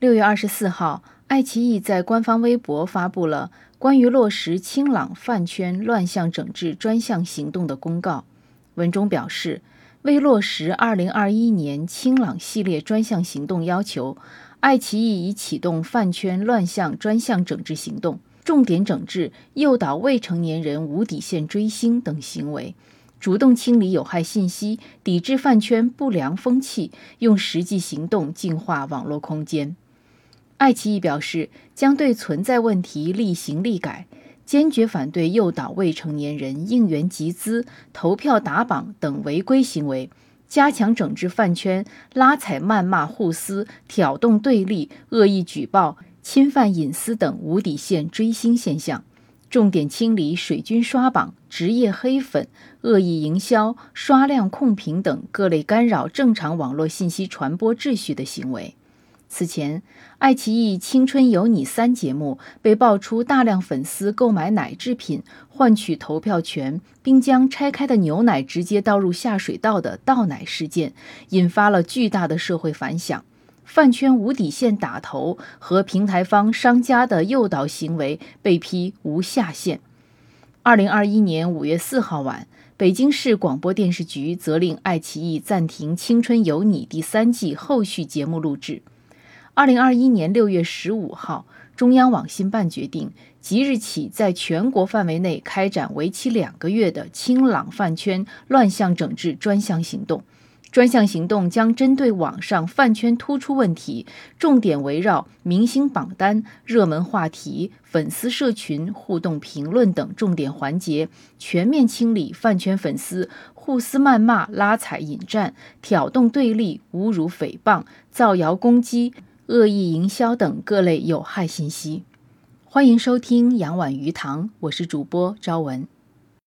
六月二十四号，爱奇艺在官方微博发布了关于落实清朗饭圈乱象整治专项行动的公告。文中表示，为落实二零二一年清朗系列专项行动要求，爱奇艺已启动饭圈乱象专项整治行动，重点整治诱导未成年人无底线追星等行为。主动清理有害信息，抵制饭圈不良风气，用实际行动净化网络空间。爱奇艺表示，将对存在问题立行立改，坚决反对诱导未成年人应援集资、投票打榜等违规行为，加强整治饭圈拉踩、谩骂、互撕、挑动对立、恶意举报、侵犯隐私等无底线追星现象。重点清理水军刷榜、职业黑粉、恶意营销、刷量控评等各类干扰正常网络信息传播秩序的行为。此前，爱奇艺《青春有你》三节目被爆出大量粉丝购买奶制品换取投票权，并将拆开的牛奶直接倒入下水道的倒奶事件，引发了巨大的社会反响。饭圈无底线打头和平台方商家的诱导行为被批无下限。二零二一年五月四号晚，北京市广播电视局责令爱奇艺暂停《青春有你》第三季后续节目录制。二零二一年六月十五号，中央网信办决定即日起在全国范围内开展为期两个月的清朗饭圈乱象整治专项行动。专项行动将针对网上饭圈突出问题，重点围绕明星榜单、热门话题、粉丝社群互动评论等重点环节，全面清理饭圈粉丝互撕、谩骂、拉踩、引战、挑动对立、侮辱、诽谤、造谣攻击、恶意营销等各类有害信息。欢迎收听《杨婉鱼塘》，我是主播朝文。